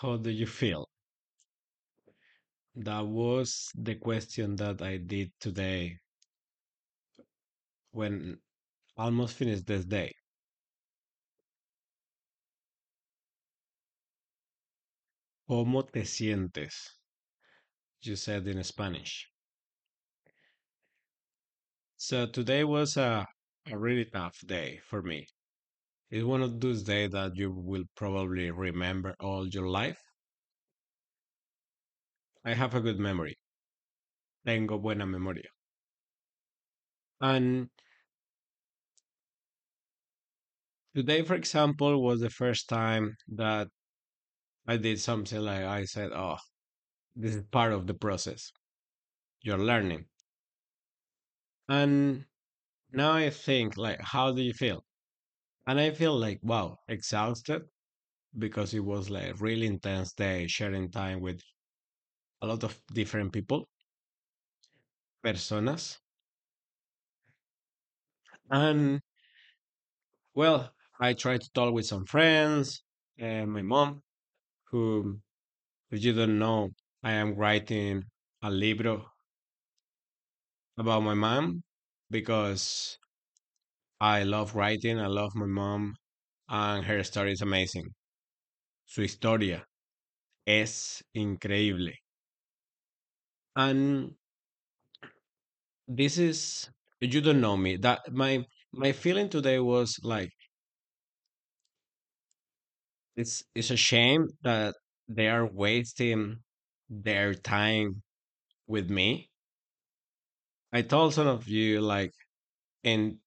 How do you feel? That was the question that I did today when almost finished this day. ¿Cómo te sientes? You said in Spanish. So today was a, a really tough day for me. It's one of those days that you will probably remember all your life. I have a good memory. Tengo buena memoria. And today, for example, was the first time that I did something like I said, oh, this is part of the process. You're learning. And now I think, like, how do you feel? And I feel like, wow, exhausted because it was like a really intense day sharing time with a lot of different people, personas. And well, I tried to talk with some friends and my mom, who, if you don't know, I am writing a libro about my mom because I love writing. I love my mom, and her story is amazing. Su historia es increíble. And this is you don't know me. That my my feeling today was like it's it's a shame that they are wasting their time with me. I told some of you like in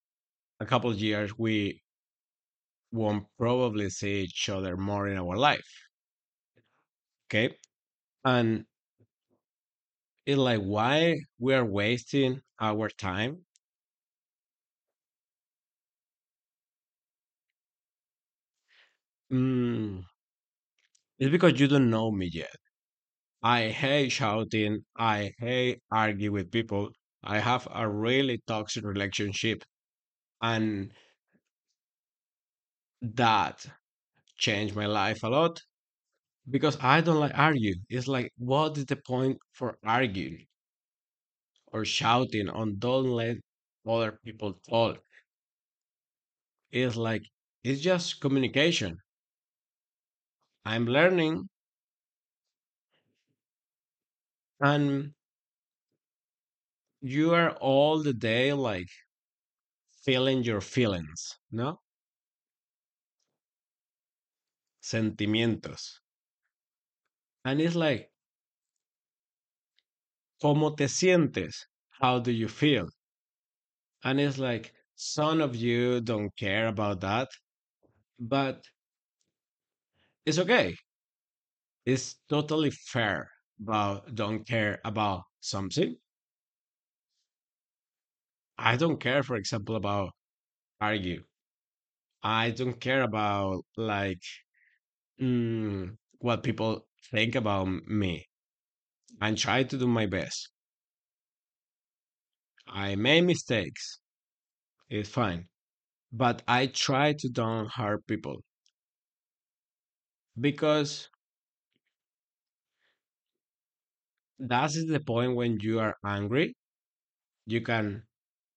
a couple of years we won't probably see each other more in our life. Okay. And it's like why we are wasting our time. Mm, it's because you don't know me yet. I hate shouting. I hate argue with people. I have a really toxic relationship, and that changed my life a lot because I don't like argue. It's like, what is the point for arguing or shouting on don't let other people talk? It's like it's just communication. I'm learning, and you are all the day like feeling your feelings, no sentimientos, and it's like, ¿cómo te sientes? How do you feel? And it's like some of you don't care about that, but it's okay. It's totally fair about don't care about something. I don't care, for example, about argue. I don't care about like mm, what people think about me. I try to do my best. I make mistakes. It's fine, but I try to don't hurt people because that is the point when you are angry. You can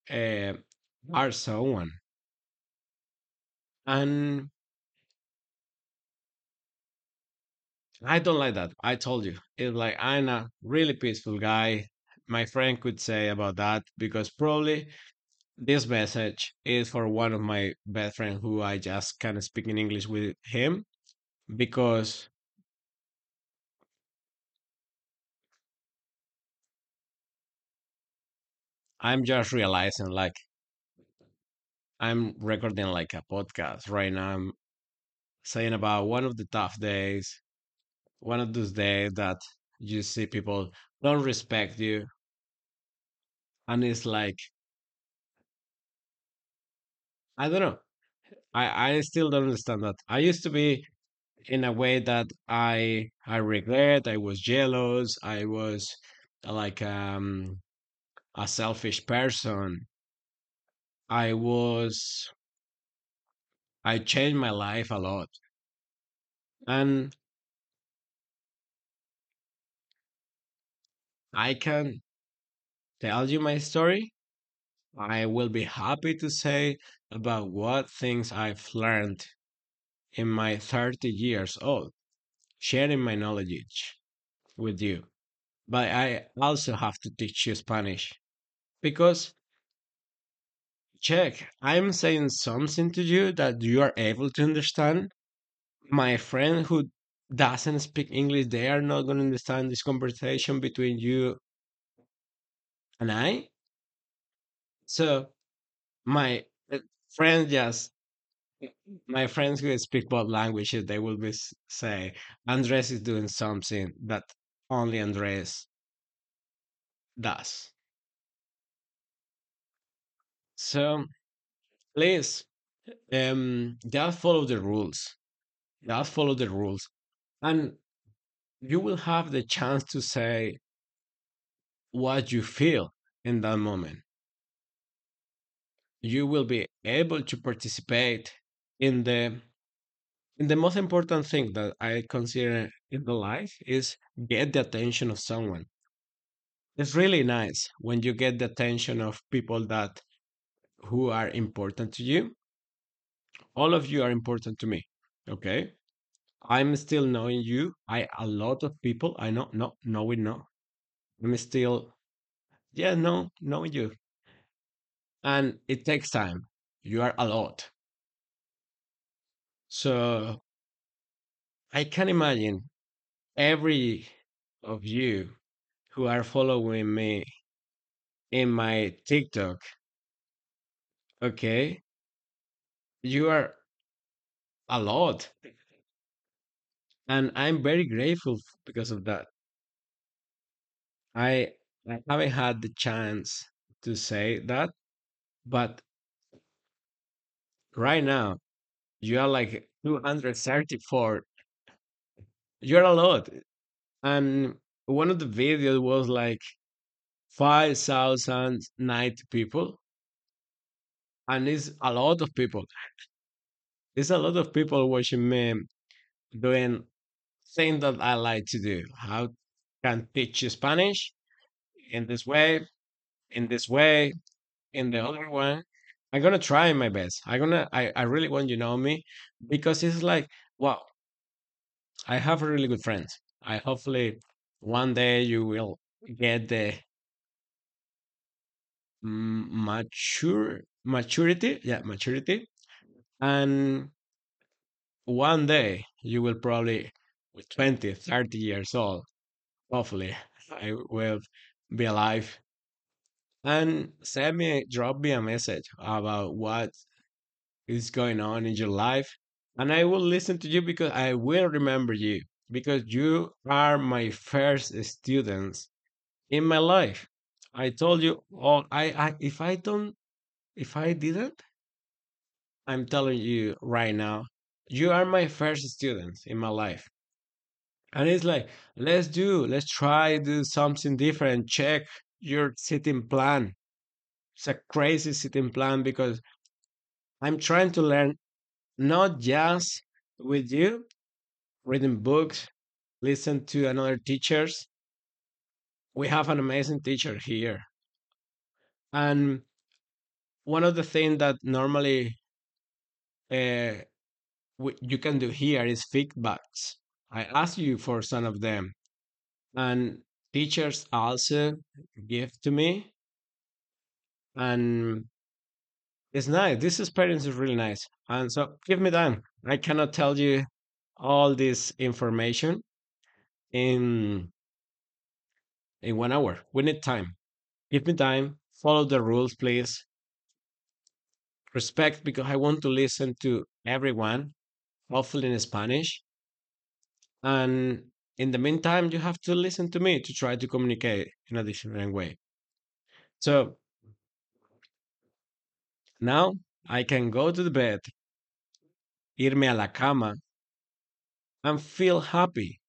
uh, someone, and I don't like that. I told you. It's like I'm a really peaceful guy. My friend could say about that because probably this message is for one of my best friends who I just of speak in English with him because I'm just realizing like I'm recording like a podcast right now. I'm saying about one of the tough days, one of those days that you see people don't respect you. And it's like, I don't know. I, I still don't understand that. I used to be in a way that I I regret. I was jealous. I was like um, a selfish person. I was, I changed my life a lot. And I can tell you my story. I will be happy to say about what things I've learned in my 30 years old, sharing my knowledge with you. But I also have to teach you Spanish because, check, I'm saying something to you that you are able to understand. My friend who doesn't speak English, they are not going to understand this conversation between you and I. So, my uh, friend just my friends who speak both languages, they will be say Andres is doing something that only Andres does. So please, um, just follow the rules. Just follow the rules, and you will have the chance to say what you feel in that moment. You will be able to participate in the in the most important thing that I consider in the life is get the attention of someone It's really nice when you get the attention of people that who are important to you. All of you are important to me. Okay. I'm still knowing you. I a lot of people I know no knowing no. I'm still yeah, no, knowing you. And it takes time. You are a lot. So I can imagine every of you who are following me in my TikTok, okay? You are a lot. And I'm very grateful because of that. I I haven't had the chance to say that, but right now you are like 234. You're a lot. And one of the videos was like 5,090 people. And it's a lot of people. It's a lot of people watching me doing things that I like to do. How can teach you Spanish in this way, in this way, in the other one. I'm gonna try my best. I'm gonna I, I really want you know me because it's like wow, I have really good friends. I hopefully one day you will get the mm, mature maturity, yeah, maturity, and one day you will probably with 20, 30 years old, hopefully I will be alive and send me drop me a message about what is going on in your life. And I will listen to you because I will remember you because you are my first students in my life. I told you all I, I if I don't if I didn't, I'm telling you right now, you are my first students in my life. And it's like, let's do, let's try do something different. Check your sitting plan. It's a crazy sitting plan because I'm trying to learn not just with you, reading books, listen to another teachers. We have an amazing teacher here. And one of the things that normally uh, you can do here is feedbacks. I ask you for some of them. And teachers also give to me. And it's nice. This experience is really nice. And so give me time. I cannot tell you all this information in in one hour. We need time. Give me time. Follow the rules, please. Respect because I want to listen to everyone, hopefully in Spanish. And in the meantime, you have to listen to me to try to communicate in a different way. So now I can go to the bed, irme a la cama, and feel happy,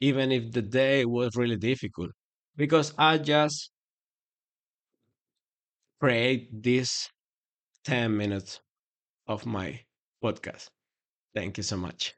even if the day was really difficult, because I just create this 10 minutes of my podcast. Thank you so much.